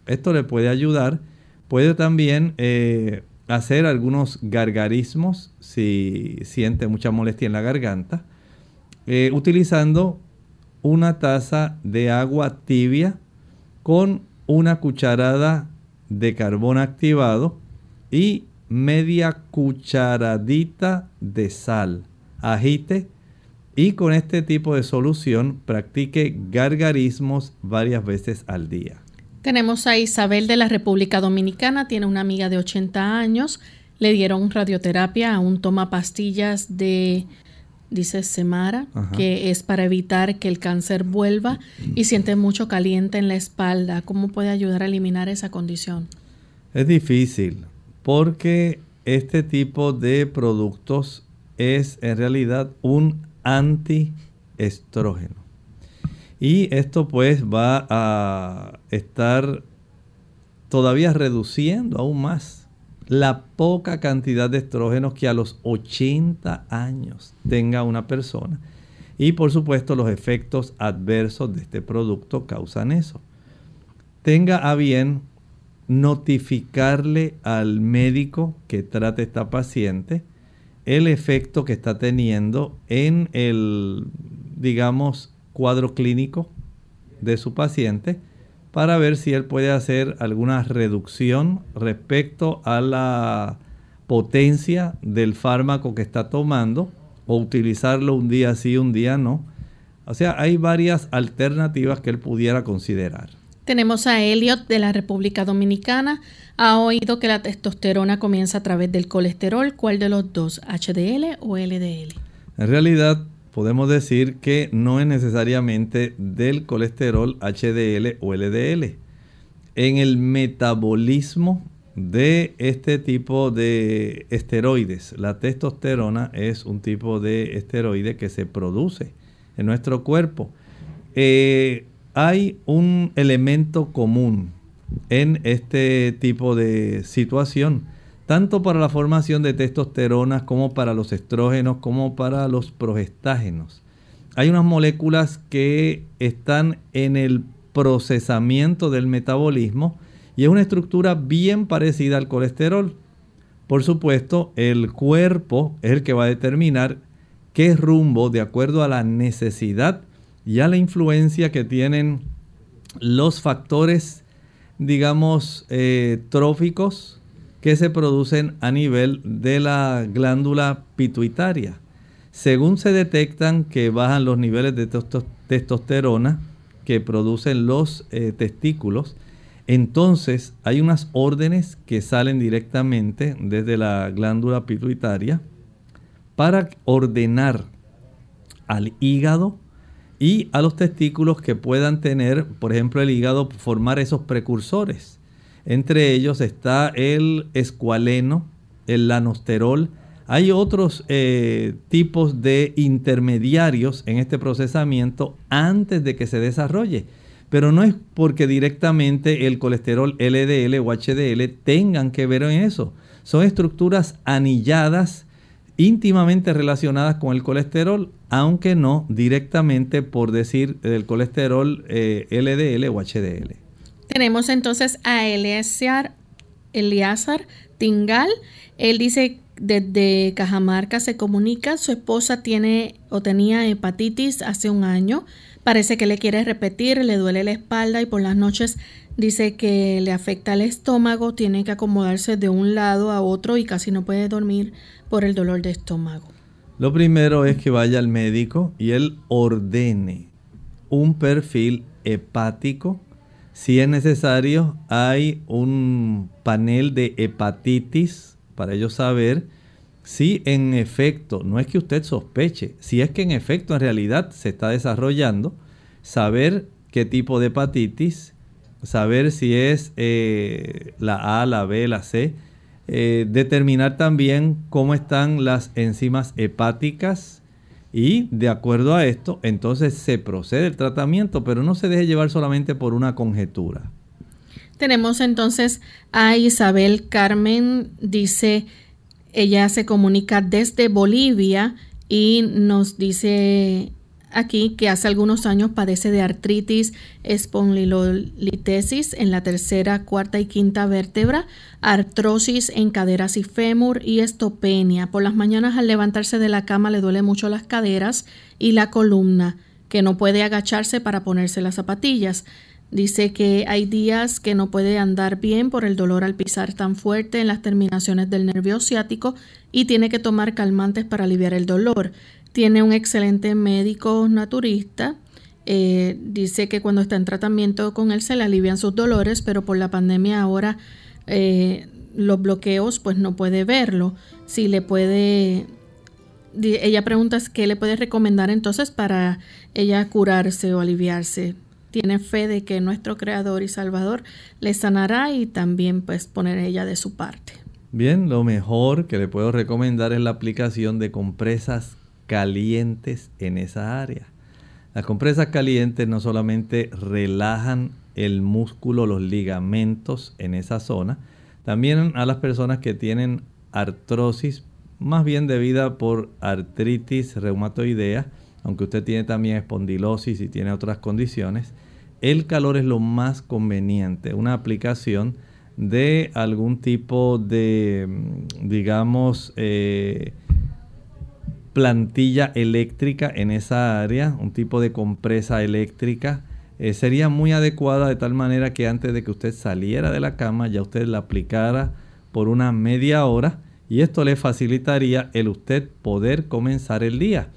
Esto le puede ayudar. Puede también eh, hacer algunos gargarismos si siente mucha molestia en la garganta, eh, utilizando una taza de agua tibia con una cucharada de carbón activado y media cucharadita de sal. Agite y con este tipo de solución practique gargarismos varias veces al día. Tenemos a Isabel de la República Dominicana, tiene una amiga de 80 años, le dieron radioterapia, aún toma pastillas de, dice Semara, que es para evitar que el cáncer vuelva y siente mucho caliente en la espalda. ¿Cómo puede ayudar a eliminar esa condición? Es difícil porque este tipo de productos es en realidad un antiestrógeno. Y esto pues va a estar todavía reduciendo aún más la poca cantidad de estrógenos que a los 80 años tenga una persona. Y por supuesto los efectos adversos de este producto causan eso. Tenga a bien notificarle al médico que trate esta paciente el efecto que está teniendo en el, digamos, cuadro clínico de su paciente para ver si él puede hacer alguna reducción respecto a la potencia del fármaco que está tomando o utilizarlo un día sí, un día no. O sea, hay varias alternativas que él pudiera considerar. Tenemos a Elliot de la República Dominicana. Ha oído que la testosterona comienza a través del colesterol. ¿Cuál de los dos, HDL o LDL? En realidad, podemos decir que no es necesariamente del colesterol HDL o LDL. En el metabolismo de este tipo de esteroides, la testosterona es un tipo de esteroide que se produce en nuestro cuerpo. Eh, hay un elemento común en este tipo de situación tanto para la formación de testosterona como para los estrógenos, como para los progestágenos. Hay unas moléculas que están en el procesamiento del metabolismo y es una estructura bien parecida al colesterol. Por supuesto, el cuerpo es el que va a determinar qué rumbo, de acuerdo a la necesidad y a la influencia que tienen los factores, digamos, eh, tróficos, que se producen a nivel de la glándula pituitaria. Según se detectan que bajan los niveles de testosterona que producen los eh, testículos, entonces hay unas órdenes que salen directamente desde la glándula pituitaria para ordenar al hígado y a los testículos que puedan tener, por ejemplo, el hígado formar esos precursores. Entre ellos está el escualeno, el lanosterol. Hay otros eh, tipos de intermediarios en este procesamiento antes de que se desarrolle. Pero no es porque directamente el colesterol LDL o HDL tengan que ver en eso. Son estructuras anilladas íntimamente relacionadas con el colesterol, aunque no directamente por decir el colesterol LDL eh, o HDL. Tenemos entonces a Eleazar, Tingal. Él dice desde Cajamarca se comunica, su esposa tiene o tenía hepatitis hace un año, parece que le quiere repetir, le duele la espalda y por las noches Dice que le afecta el estómago, tiene que acomodarse de un lado a otro y casi no puede dormir por el dolor de estómago. Lo primero es que vaya al médico y él ordene un perfil hepático. Si es necesario, hay un panel de hepatitis para ellos saber si en efecto, no es que usted sospeche, si es que en efecto en realidad se está desarrollando, saber qué tipo de hepatitis, saber si es eh, la A, la B, la C, eh, determinar también cómo están las enzimas hepáticas y de acuerdo a esto, entonces se procede el tratamiento, pero no se deje llevar solamente por una conjetura. Tenemos entonces a Isabel Carmen, dice, ella se comunica desde Bolivia y nos dice aquí que hace algunos años padece de artritis, espondilolitesis en la tercera, cuarta y quinta vértebra, artrosis en caderas y fémur y estopenia. Por las mañanas al levantarse de la cama le duele mucho las caderas y la columna, que no puede agacharse para ponerse las zapatillas. Dice que hay días que no puede andar bien por el dolor al pisar tan fuerte en las terminaciones del nervio ciático y tiene que tomar calmantes para aliviar el dolor. Tiene un excelente médico naturista. Eh, dice que cuando está en tratamiento con él se le alivian sus dolores, pero por la pandemia ahora eh, los bloqueos pues no puede verlo. Si le puede... Ella pregunta qué le puede recomendar entonces para ella curarse o aliviarse. Tiene fe de que nuestro Creador y Salvador le sanará y también pues poner ella de su parte. Bien, lo mejor que le puedo recomendar es la aplicación de compresas calientes en esa área. Las compresas calientes no solamente relajan el músculo, los ligamentos en esa zona, también a las personas que tienen artrosis, más bien debida por artritis reumatoidea, aunque usted tiene también espondilosis y tiene otras condiciones, el calor es lo más conveniente. Una aplicación de algún tipo de, mm, digamos, eh, plantilla eléctrica en esa área, un tipo de compresa eléctrica, eh, sería muy adecuada de tal manera que antes de que usted saliera de la cama ya usted la aplicara por una media hora y esto le facilitaría el usted poder comenzar el día.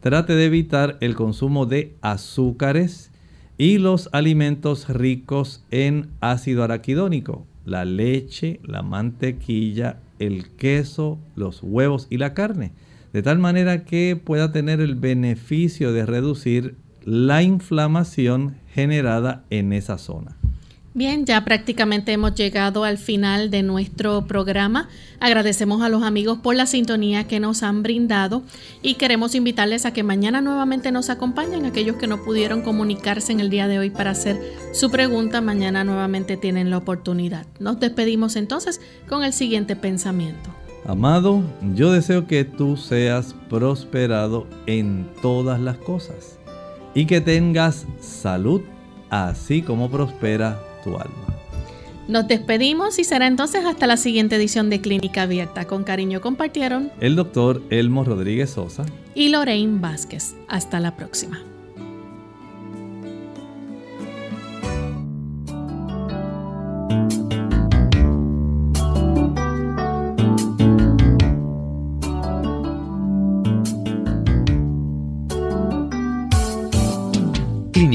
Trate de evitar el consumo de azúcares y los alimentos ricos en ácido araquidónico, la leche, la mantequilla, el queso, los huevos y la carne de tal manera que pueda tener el beneficio de reducir la inflamación generada en esa zona. Bien, ya prácticamente hemos llegado al final de nuestro programa. Agradecemos a los amigos por la sintonía que nos han brindado y queremos invitarles a que mañana nuevamente nos acompañen. Aquellos que no pudieron comunicarse en el día de hoy para hacer su pregunta, mañana nuevamente tienen la oportunidad. Nos despedimos entonces con el siguiente pensamiento. Amado, yo deseo que tú seas prosperado en todas las cosas y que tengas salud, así como prospera tu alma. Nos despedimos y será entonces hasta la siguiente edición de Clínica Abierta. Con cariño compartieron el doctor Elmo Rodríguez Sosa y Lorraine Vázquez. Hasta la próxima.